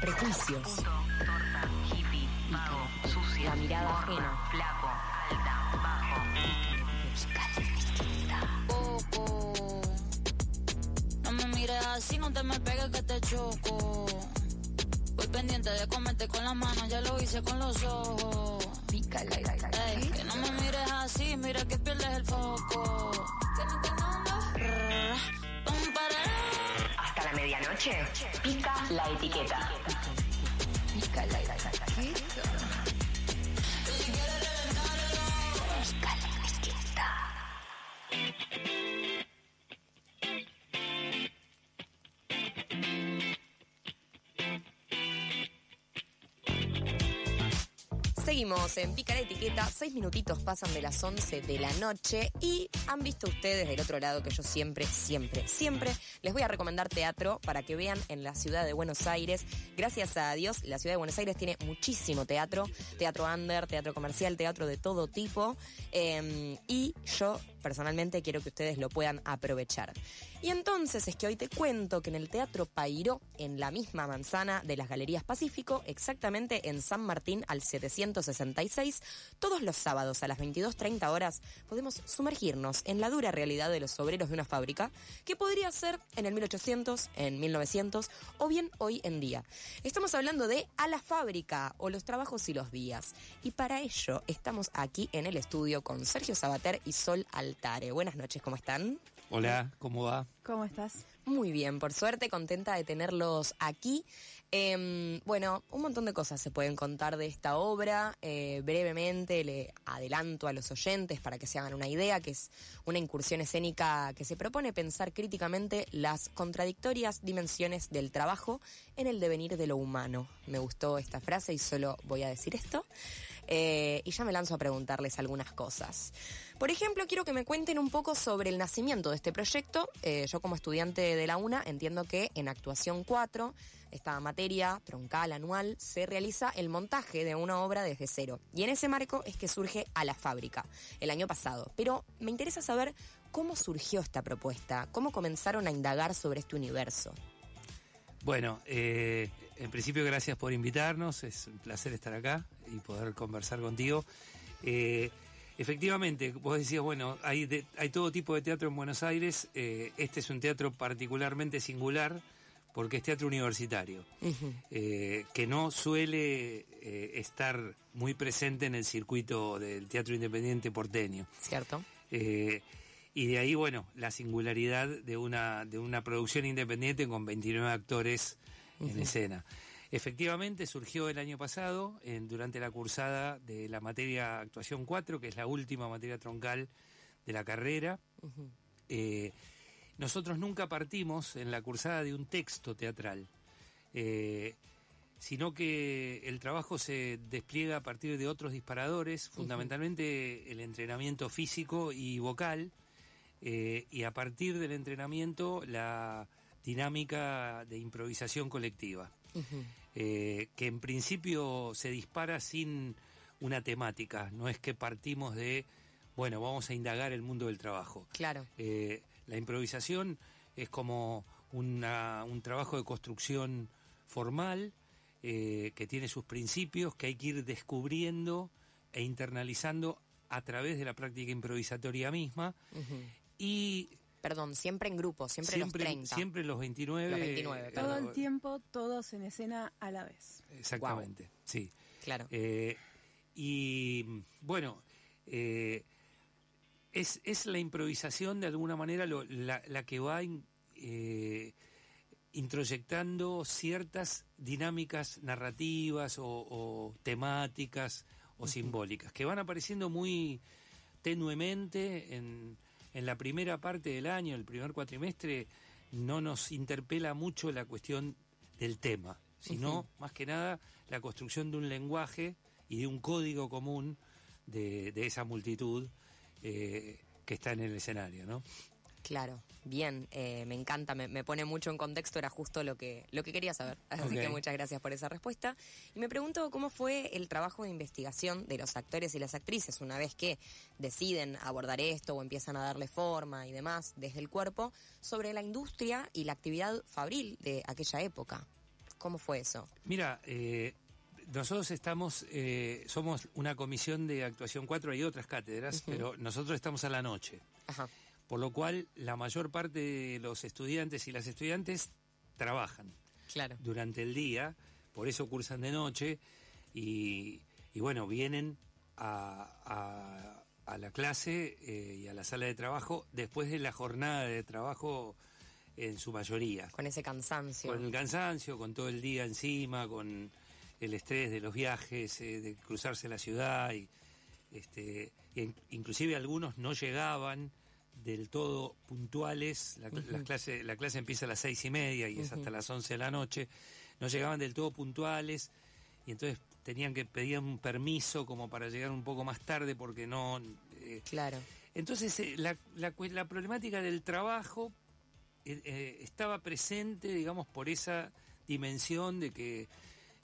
prejuicios, puto, torta, hippie, vago, sucia, La mirada gorda, ajena. flaco, alta, bajo. poco. No me mires así, no te me pegues que te choco. Voy pendiente de comerte con las manos, ya lo hice con los ojos. Ey, que no me mires así, mira que pierdes el foco. ¿Qué me la medianoche, pica la etiqueta. Pícala. Seguimos en Pica la Etiqueta, seis minutitos pasan de las 11 de la noche y han visto ustedes del otro lado que yo siempre, siempre, siempre les voy a recomendar teatro para que vean en la ciudad de Buenos Aires. Gracias a Dios, la ciudad de Buenos Aires tiene muchísimo teatro, teatro under, teatro comercial, teatro de todo tipo eh, y yo personalmente quiero que ustedes lo puedan aprovechar. Y entonces es que hoy te cuento que en el Teatro Pairó, en la misma manzana de las Galerías Pacífico, exactamente en San Martín al 766, todos los sábados a las 22.30 horas podemos sumergirnos en la dura realidad de los obreros de una fábrica, que podría ser en el 1800, en 1900 o bien hoy en día. Estamos hablando de A la fábrica o los trabajos y los días. Y para ello estamos aquí en el estudio con Sergio Sabater y Sol Altare. Buenas noches, ¿cómo están? Hola, ¿cómo va? ¿Cómo estás? Muy bien, por suerte, contenta de tenerlos aquí. Em, bueno, un montón de cosas se pueden contar de esta obra. Eh, brevemente le adelanto a los oyentes para que se hagan una idea, que es una incursión escénica que se propone pensar críticamente las contradictorias dimensiones del trabajo en el devenir de lo humano. Me gustó esta frase y solo voy a decir esto. Eh, y ya me lanzo a preguntarles algunas cosas. Por ejemplo, quiero que me cuenten un poco sobre el nacimiento de este proyecto. Eh, yo como estudiante de la UNA entiendo que en actuación 4, esta materia troncal anual, se realiza el montaje de una obra desde cero. Y en ese marco es que surge a la fábrica, el año pasado. Pero me interesa saber cómo surgió esta propuesta, cómo comenzaron a indagar sobre este universo. Bueno, eh, en principio gracias por invitarnos, es un placer estar acá y poder conversar contigo. Eh, efectivamente, vos decías, bueno, hay, de- hay todo tipo de teatro en Buenos Aires, eh, este es un teatro particularmente singular porque es teatro universitario, eh, que no suele estar muy presente en el circuito del teatro independiente porteño. ¿Cierto? Y de ahí, bueno, la singularidad de una, de una producción independiente con 29 actores en escena. Efectivamente, surgió el año pasado, en- durante la cursada de la materia Actuación 4, que es la última materia troncal de la carrera. Eh, nosotros nunca partimos en la cursada de un texto teatral. Eh, sino que el trabajo se despliega a partir de otros disparadores, fundamentalmente el entrenamiento físico y vocal, eh, y a partir del entrenamiento la dinámica de improvisación colectiva, eh, que en principio se dispara sin una temática, no es que partimos de, bueno, vamos a indagar el mundo del trabajo. Claro. Eh, la improvisación es como una- un trabajo de construcción formal eh, que tiene sus principios que hay que ir descubriendo e internalizando a través de la práctica improvisatoria misma y Perdón, siempre en grupo, siempre, siempre, los 30. siempre los 29. Los 29, eh, claro. Todo el tiempo, todos en escena a la vez. Exactamente, sí. Claro. Eh, y bueno, eh, es, es la improvisación de alguna manera lo- la, la que va in- eh, introyectando ciertas dinámicas narrativas o, o temáticas o simbólicas que van apareciendo muy tenuemente en, en la primera parte del año, el primer cuatrimestre, no nos interpela mucho la cuestión del tema, sino más que nada la construcción de un lenguaje y de un código común de, de esa multitud eh, que está en el escenario, ¿no? Claro, bien, eh, me encanta, me, me pone mucho en contexto, era justo lo que, lo que quería saber. Así que muchas gracias por esa respuesta. Y me pregunto cómo fue el trabajo de investigación de los actores y las actrices una vez que deciden abordar esto o empiezan a darle forma y demás desde el cuerpo sobre la industria y la actividad fabril de aquella época. ¿Cómo fue eso? Mira, eh, nosotros estamos, eh, somos una comisión de actuación 4, hay otras cátedras, pero nosotros estamos a la noche. Ajá. Por lo cual, la mayor parte de los estudiantes y las estudiantes trabajan Claro. durante el día, por eso cursan de noche y, y bueno, vienen a, a- a la clase eh, y a la sala de trabajo después de la jornada de trabajo en su mayoría. Con ese cansancio. Con el cansancio, con todo el día encima, con el estrés de los viajes, eh, de cruzarse la ciudad y este, e in- inclusive algunos no llegaban del todo puntuales. La, las clase, la clase empieza a las seis y media y es hasta las once de la noche. No llegaban del todo puntuales y entonces tenían que pedir un permiso como para llegar un poco más tarde porque no. eh, Claro. entonces, eh, la, la problemática del trabajo eh, estaba presente, digamos, por esa dimensión de que,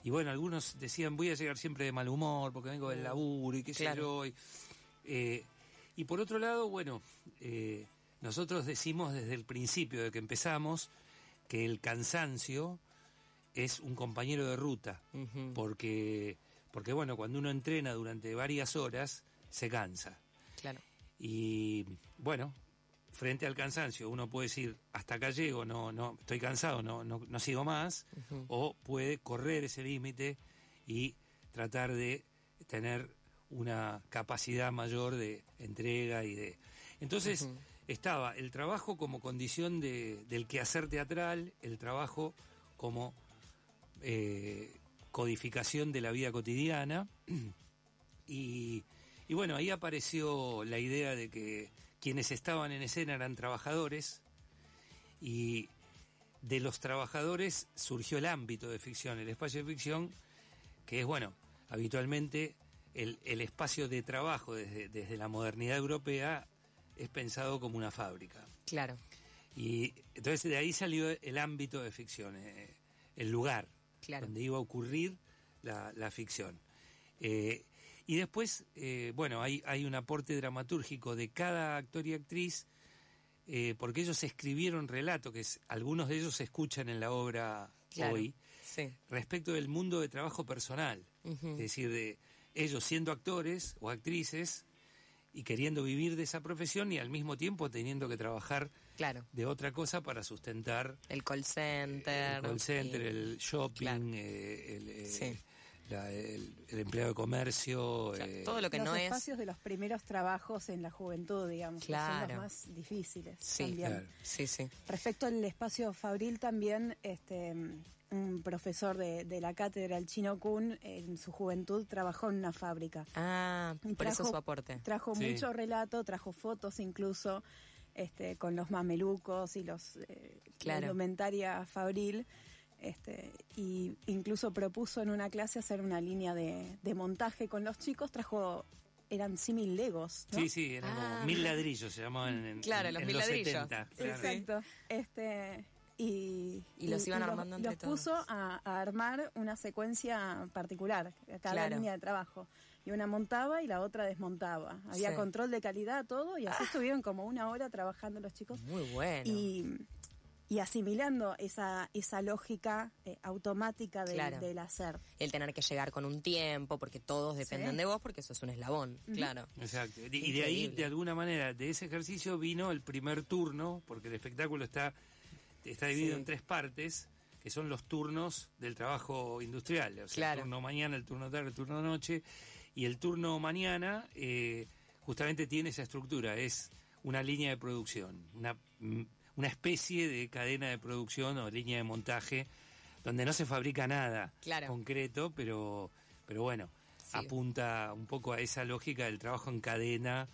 y bueno, algunos decían, voy a llegar siempre de mal humor porque vengo del laburo y qué sé yo. Y, y por otro lado, bueno, eh, nosotros decimos desde el principio de que empezamos que el cansancio es un compañero de ruta, porque, porque bueno, cuando uno entrena durante varias horas, se cansa. Claro. Y bueno, frente al cansancio, uno puede decir, hasta acá llego, no, no, estoy cansado, no, no, no sigo más, o puede correr ese límite y tratar de tener una capacidad mayor de entrega y de... Entonces, estaba el trabajo como condición de, del quehacer teatral, el trabajo como eh, codificación de la vida cotidiana, y, y bueno, ahí apareció la idea de que quienes estaban en escena eran trabajadores y de los trabajadores surgió el ámbito de ficción, el espacio de ficción, que es, bueno, habitualmente el, el espacio de trabajo desde, desde la modernidad europea es pensado como una fábrica. Claro. Y entonces de ahí salió el ámbito de ficción, eh, el lugar Claro. donde iba a ocurrir la, la ficción. Eh, y después, eh, bueno, hay, hay un aporte dramatúrgico de cada actor y actriz, porque ellos escribieron relato, que es- algunos de ellos se escuchan en la obra Claro. hoy, Sí. respecto del mundo de trabajo personal. Es decir, de ellos siendo actores o actrices y queriendo vivir de esa profesión y al mismo tiempo teniendo que trabajar Claro. de otra cosa para sustentar El call center. el call center, y- el shopping, Claro. eh, el, eh, Sí. la- el, el empleado de comercio. sea, eh, todo lo que los no es. espacios de los primeros trabajos en la juventud, digamos, que son los más difíciles Sí. también. Claro. Sí, sí. Respecto al espacio fabril también, este un profesor de, de la cátedra, el Chino Kun, en su juventud trabajó en una fábrica. Ah, Y por eso trajo- su aporte. Trajo Sí. mucho relato, trajo fotos incluso este, con los mamelucos y los eh, la indumentaria fabril. Este, y incluso propuso en una clase hacer una línea de, de montaje con los chicos. Trajo, eran símil legos. ¿no? Sí, sí, eran Ah, como mil mira. ladrillos, se llamaban en, Claro, en- los en mil ladrillos. 70, Sí, claro. sí. Exacto. Este, y, Y los iban armando entre los puso a, a armar una secuencia particular, a cada Claro. línea de trabajo. Y una montaba y la otra desmontaba. Había Sí. control de calidad, todo, y así estuvieron como una hora trabajando los chicos. Muy bueno. Y, y asimilando esa, esa lógica eh, automática del, Claro. del hacer. El tener que llegar con un tiempo, porque todos dependen Sí. de vos, porque eso es un eslabón. Claro. Exacto. Y- Y de ahí, de alguna manera, de ese ejercicio vino el primer turno, porque el espectáculo está, está dividido Sí. en tres partes, que son los turnos del trabajo industrial. O sea, Claro. el turno mañana, el turno tarde, el turno noche. Y el turno mañana eh, justamente tiene esa estructura, es una línea de producción, una, mm, una especie de cadena de producción o línea de montaje donde no se fabrica nada Claro. concreto, pero, pero bueno, Sí. apunta un poco a esa lógica del trabajo en cadena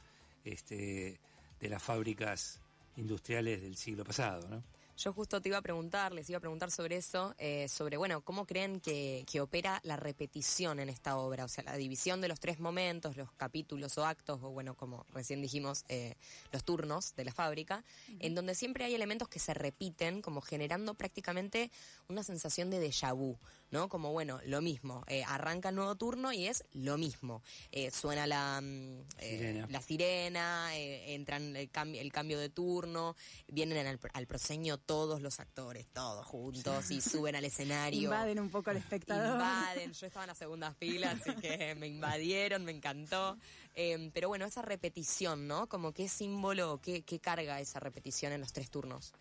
este, de las fábricas industriales del siglo pasado, ¿no? Yo justo te iba a preguntar, les iba a preguntar sobre eso, eh, sobre, bueno, ¿cómo creen que, que opera la repetición en esta obra? O sea, la división de los tres momentos, los capítulos o actos, o bueno, como recién dijimos, eh, los turnos de la fábrica, en donde siempre hay elementos que se repiten, como generando prácticamente una sensación de déjà vu, ¿no? Como bueno, lo mismo, eh, arranca el nuevo turno y es lo mismo. Eh, suena la, mm, eh, Sirena. la sirena, eh, entran el, cambio el cambio de turno, vienen al, al proscenio todos los actores, todos juntos, y suben al escenario. Invaden un poco al espectador. Invaden, yo estaba en la segunda fila, así que me invadieron, me encantó. Eh, pero bueno, esa repetición, ¿no? Como qué símbolo, qué, qué carga esa repetición en los tres turnos.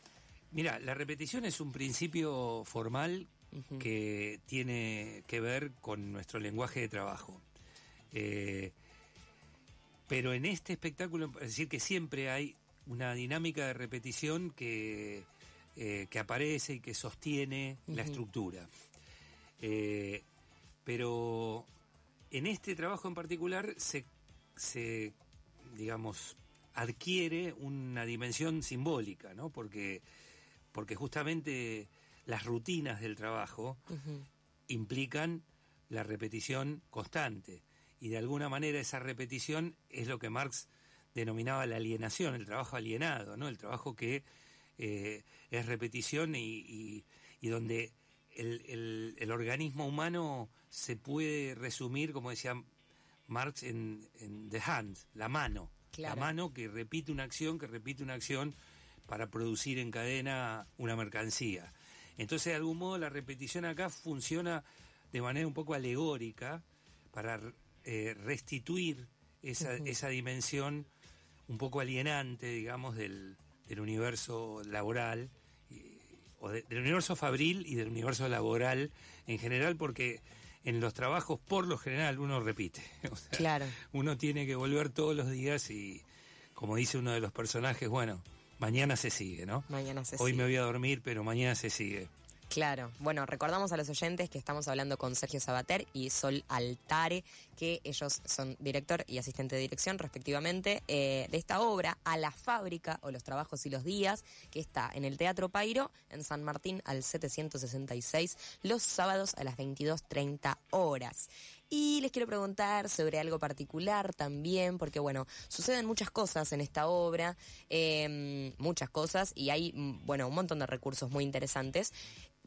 Mira, la repetición es un principio formal que tiene que ver con nuestro lenguaje de trabajo. Eh, pero en este espectáculo, es decir, que siempre hay una dinámica de repetición que, eh, que aparece y que sostiene la estructura. Eh, pero en este trabajo en particular se, se, digamos, adquiere una dimensión simbólica, ¿no? Porque, porque justamente las rutinas del trabajo implican la repetición constante. Y de alguna manera esa repetición es lo que Marx denominaba la alienación, el trabajo alienado, ¿no? El trabajo que eh, es repetición y, y- y donde el, el- el organismo humano se puede resumir, como decía Marx, en, en the hand, la mano. Claro. La mano que repite una acción, que repite una acción para producir en cadena una mercancía. Entonces, de algún modo, la repetición acá funciona de manera un poco alegórica para eh, restituir esa, esa dimensión un poco alienante, digamos, del, del universo laboral, y- o de- del universo fabril y del universo laboral en general, porque en los trabajos, por lo general, uno repite. O sea, Claro. uno tiene que volver todos los días y, como dice uno de los personajes, bueno, mañana se sigue, ¿no? Mañana se Hoy sigue. me voy a dormir, pero mañana se sigue. Claro, bueno, recordamos a los oyentes que estamos hablando con Sergio Sabater y Sol Altare, que ellos son director y asistente de dirección respectivamente eh, de esta obra, A la fábrica o los trabajos y los días, que está en el Teatro Pairo, en San Martín al 766, los sábados a las 22.30 horas. Y les quiero preguntar sobre algo particular también, porque bueno, suceden muchas cosas en esta obra, eh, muchas cosas, y hay, mm, bueno, un montón de recursos muy interesantes.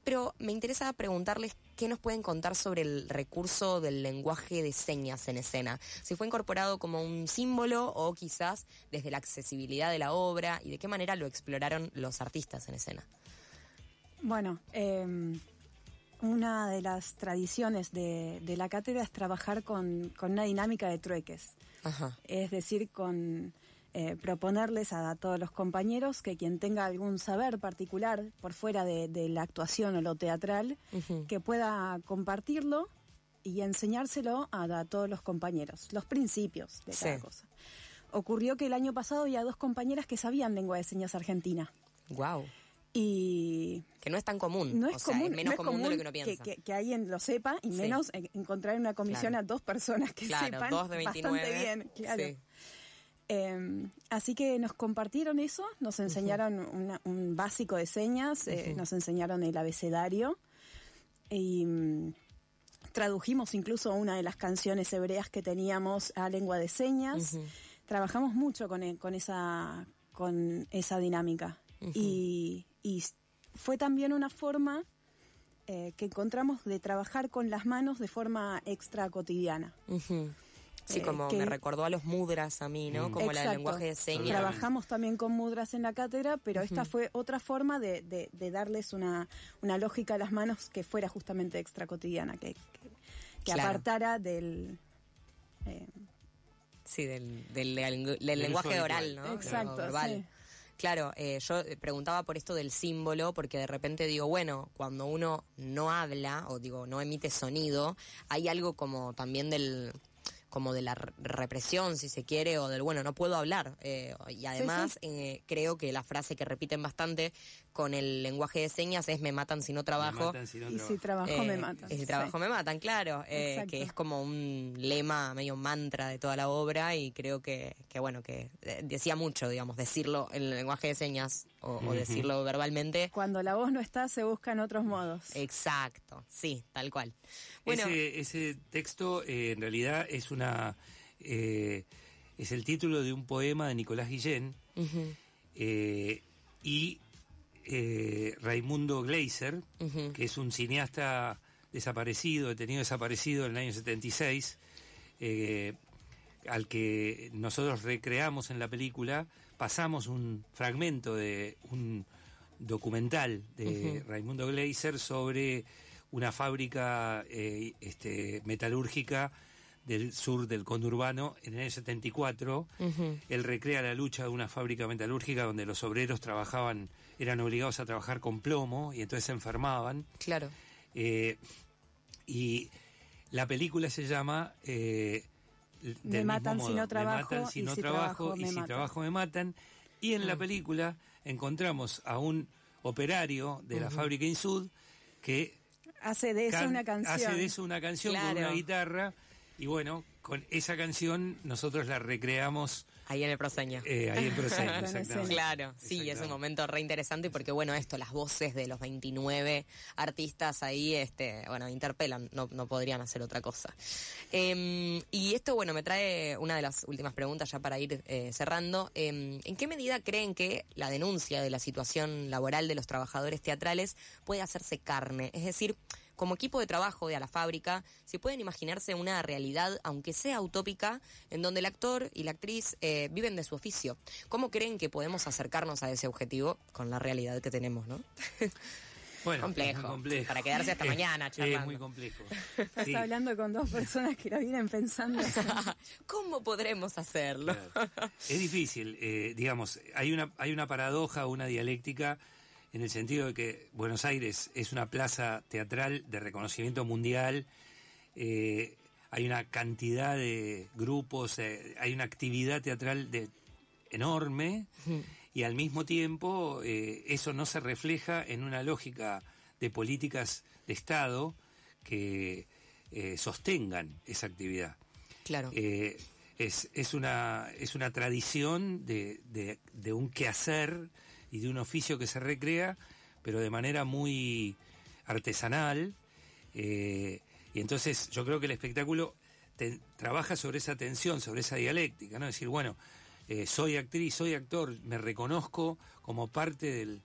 Pero me interesa preguntarles qué nos pueden contar sobre el recurso del lenguaje de señas en escena. Si fue incorporado como un símbolo o quizás desde la accesibilidad de la obra y de qué manera lo exploraron los artistas en escena. Bueno, eh, una de las tradiciones de, de la cátedra es trabajar con, con una dinámica de trueques. Ajá. Es decir, con eh, proponerles a, todos los compañeros que quien tenga algún saber particular por fuera de, de la actuación o lo teatral, que pueda compartirlo y enseñárselo a, a todos los compañeros, los principios de cada Sí. cosa. Ocurrió que el año pasado había dos compañeras que sabían lengua de señas argentina Wow. Y Que no es tan común. no es o sea, común, es menos no es común, de lo que uno piensa. que, que alguien lo sepa y menos en- encontrar en una comisión Claro. a dos personas que claro, sepan dos de 29. bastante bien, claro. Sí. Eh, así que nos compartieron eso, nos enseñaron una- un básico de señas, eh, nos enseñaron el abecedario y mm, tradujimos incluso una de las canciones hebreas que teníamos a lengua de señas. Trabajamos mucho con, e- con esa con esa dinámica y, y fue también una forma eh, que encontramos de trabajar con las manos de forma extra cotidiana. Sí, Eh, como que- me recordó a los mudras a mí, ¿no? Como la Exacto. del lenguaje de señas. Trabajamos también con mudras en la cátedra, pero esta fue otra forma de, de- de darles una, una lógica a las manos que fuera justamente extra cotidiana, que, que, que Claro. apartara del... eh, Sí, del, del, del- del lenguaje oral. ¿no? Exacto, Verbal. sí. Claro, eh, yo eh, preguntaba por esto del símbolo, porque de repente digo, bueno, cuando uno no habla, o digo, no emite sonido, hay algo como también del como de la re- represión, si se quiere, o del, bueno, no puedo hablar. eh, y además, eh, creo que la frase que repiten bastante con el lenguaje de señas es me matan si no Me trabajo. matan si no y trabajo. si trabajo Eh, me matan. Y si sí. trabajo me matan, claro. eh, que es como un lema, medio mantra de toda la obra y creo que, que bueno, que eh, decía mucho, digamos, decirlo en el lenguaje de señas o, o decirlo verbalmente. Cuando la voz no está, se buscan otros modos. Exacto, sí, tal cual. Bueno, Ese, ese texto eh, en realidad es una eh, es el título de un poema de Nicolás Guillén eh, y eh, Raimundo Gleiser, que es un cineasta desaparecido, detenido desaparecido en el año 76, eh, al que nosotros recreamos en la película, pasamos un fragmento de un documental de Raimundo Gleiser sobre una fábrica eh, este, metalúrgica del sur del conurbano en el año 74. Él recrea la lucha de una fábrica metalúrgica donde los obreros trabajaban, eran obligados a trabajar con plomo y entonces se enfermaban. Claro. Eh, y la película se llama eh, Me matan si no trabajo, Me matan si y no si trabajo trabajo, y me si matan. trabajo me matan. Y en Mm. la película encontramos a un operario de la fábrica Insud que Hace de eso can- una canción. hace de eso una canción con una guitarra y bueno, con esa canción nosotros la recreamos Ahí en el proseño. eh, ahí en Proseño, exactamente. Claro, sí, es un Exactamente. momento re interesante porque, bueno, esto, las voces de los 29 artistas ahí, este, bueno, interpelan, no, no podrían hacer otra cosa. Eh, y esto, bueno, me trae una de las últimas preguntas ya para ir eh, cerrando. Eh, ¿En qué medida creen que la denuncia de la situación laboral de los trabajadores teatrales puede hacerse carne? Es decir, como equipo de trabajo de a la fábrica, si pueden imaginarse una realidad, aunque sea utópica, en donde el actor y la actriz eh, viven de su oficio. ¿Cómo creen que podemos acercarnos a ese objetivo con la realidad que tenemos, no? Bueno, Complejo. es complejo. Para quedarse hasta Es- mañana charlando. Es muy complejo. Estás Sí. hablando con dos personas que lo vienen pensando. ¿Cómo podremos hacerlo? Claro. Es difícil, eh, digamos, hay una, hay una paradoja, una dialéctica, en el sentido de que Buenos Aires es una plaza teatral de reconocimiento mundial, eh, hay una cantidad de grupos, eh, hay una actividad teatral de, enorme, y al mismo tiempo eh, eso no se refleja en una lógica de políticas de Estado que sostengan esa actividad. Claro. Es, es, una, es una tradición de, de, de un quehacer y de un oficio que se recrea, pero de manera muy artesanal. eh, y entonces yo creo que el espectáculo te- trabaja sobre esa tensión, sobre esa dialéctica, ¿no? decir, bueno, eh, soy actriz, soy actor, me reconozco como parte del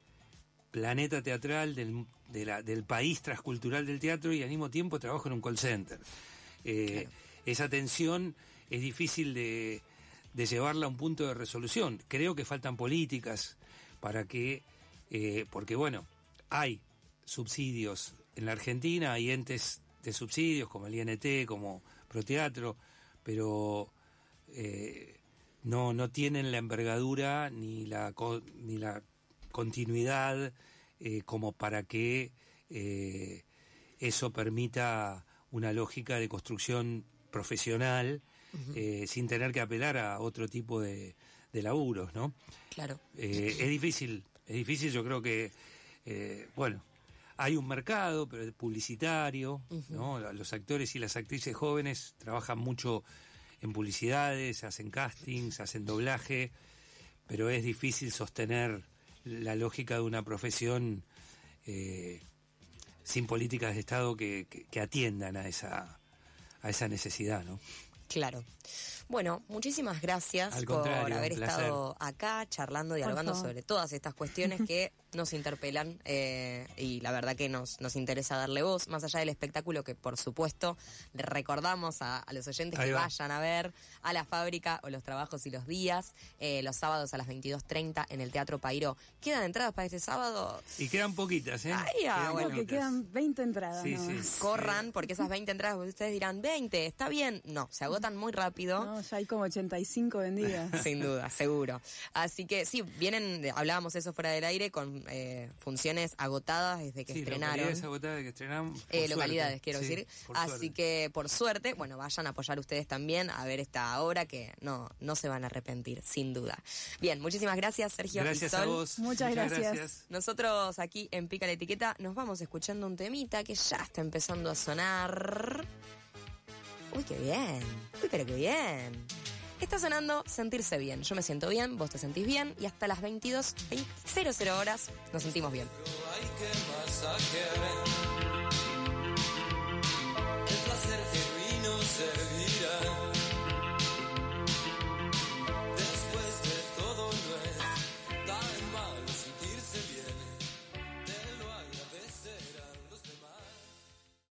planeta teatral, del, de la- del país transcultural del teatro y al mismo tiempo trabajo en un call center. Eh, Esa tensión es difícil de, de llevarla a un punto de resolución. Creo que faltan políticas para que, eh, porque bueno, hay subsidios en la Argentina, hay entes de subsidios como el INT, como Proteatro, pero eh, no, no tienen la envergadura ni la, co- ni la continuidad eh, como para que eh, eso permita una lógica de construcción profesional eh, sin tener que apelar a otro tipo de, de laburos, ¿no? Claro. Eh, es difícil, es difícil, yo creo que, eh, bueno, hay un mercado pero es publicitario, ¿no? Los actores y las actrices jóvenes trabajan mucho en publicidades, hacen castings, hacen doblaje, pero es difícil sostener la lógica de una profesión eh, sin políticas de Estado que, que- que atiendan a esa, a esa necesidad, ¿no? Claro. Bueno, muchísimas gracias por haber estado acá charlando, dialogando sobre todas estas cuestiones que nos interpelan eh, y la verdad que nos, nos interesa darle voz, más allá del espectáculo que por supuesto le recordamos a, a los oyentes Ahí que va. vayan a ver a la fábrica o los trabajos y los días, eh, los sábados a las 22.30 en el Teatro Pairo. ¿Quedan entradas para este sábado? Y quedan poquitas, ¿eh? Ay, ah, Quedan bueno. Creo que quedan 20 entradas. Sí, nomás. sí. Corran, porque esas 20 entradas, ustedes dirán, 20, está bien. No, se agotan muy rápido. No, ya hay como 85 vendidas. Sin duda, seguro. Así que sí, vienen, de- hablábamos eso fuera del aire, con eh, funciones agotadas desde que Sí, estrenaron. localidades agotadas que estrenamos. por Eh, suerte. localidades, quiero Sí, decir. Así suerte. que, por suerte, bueno, vayan a apoyar ustedes también a ver esta obra que no, no se van a arrepentir, sin duda. Bien, muchísimas gracias, Sergio. Gracias Sol. a vos. Muchas gracias. Nosotros aquí en Pica la Etiqueta nos vamos escuchando un temita que ya está empezando a sonar. Uy, qué bien. Uy, pero qué bien. Está sonando Sentirse Bien. Yo me siento bien, vos te sentís bien y hasta las 22, 20, 00 horas nos sentimos bien.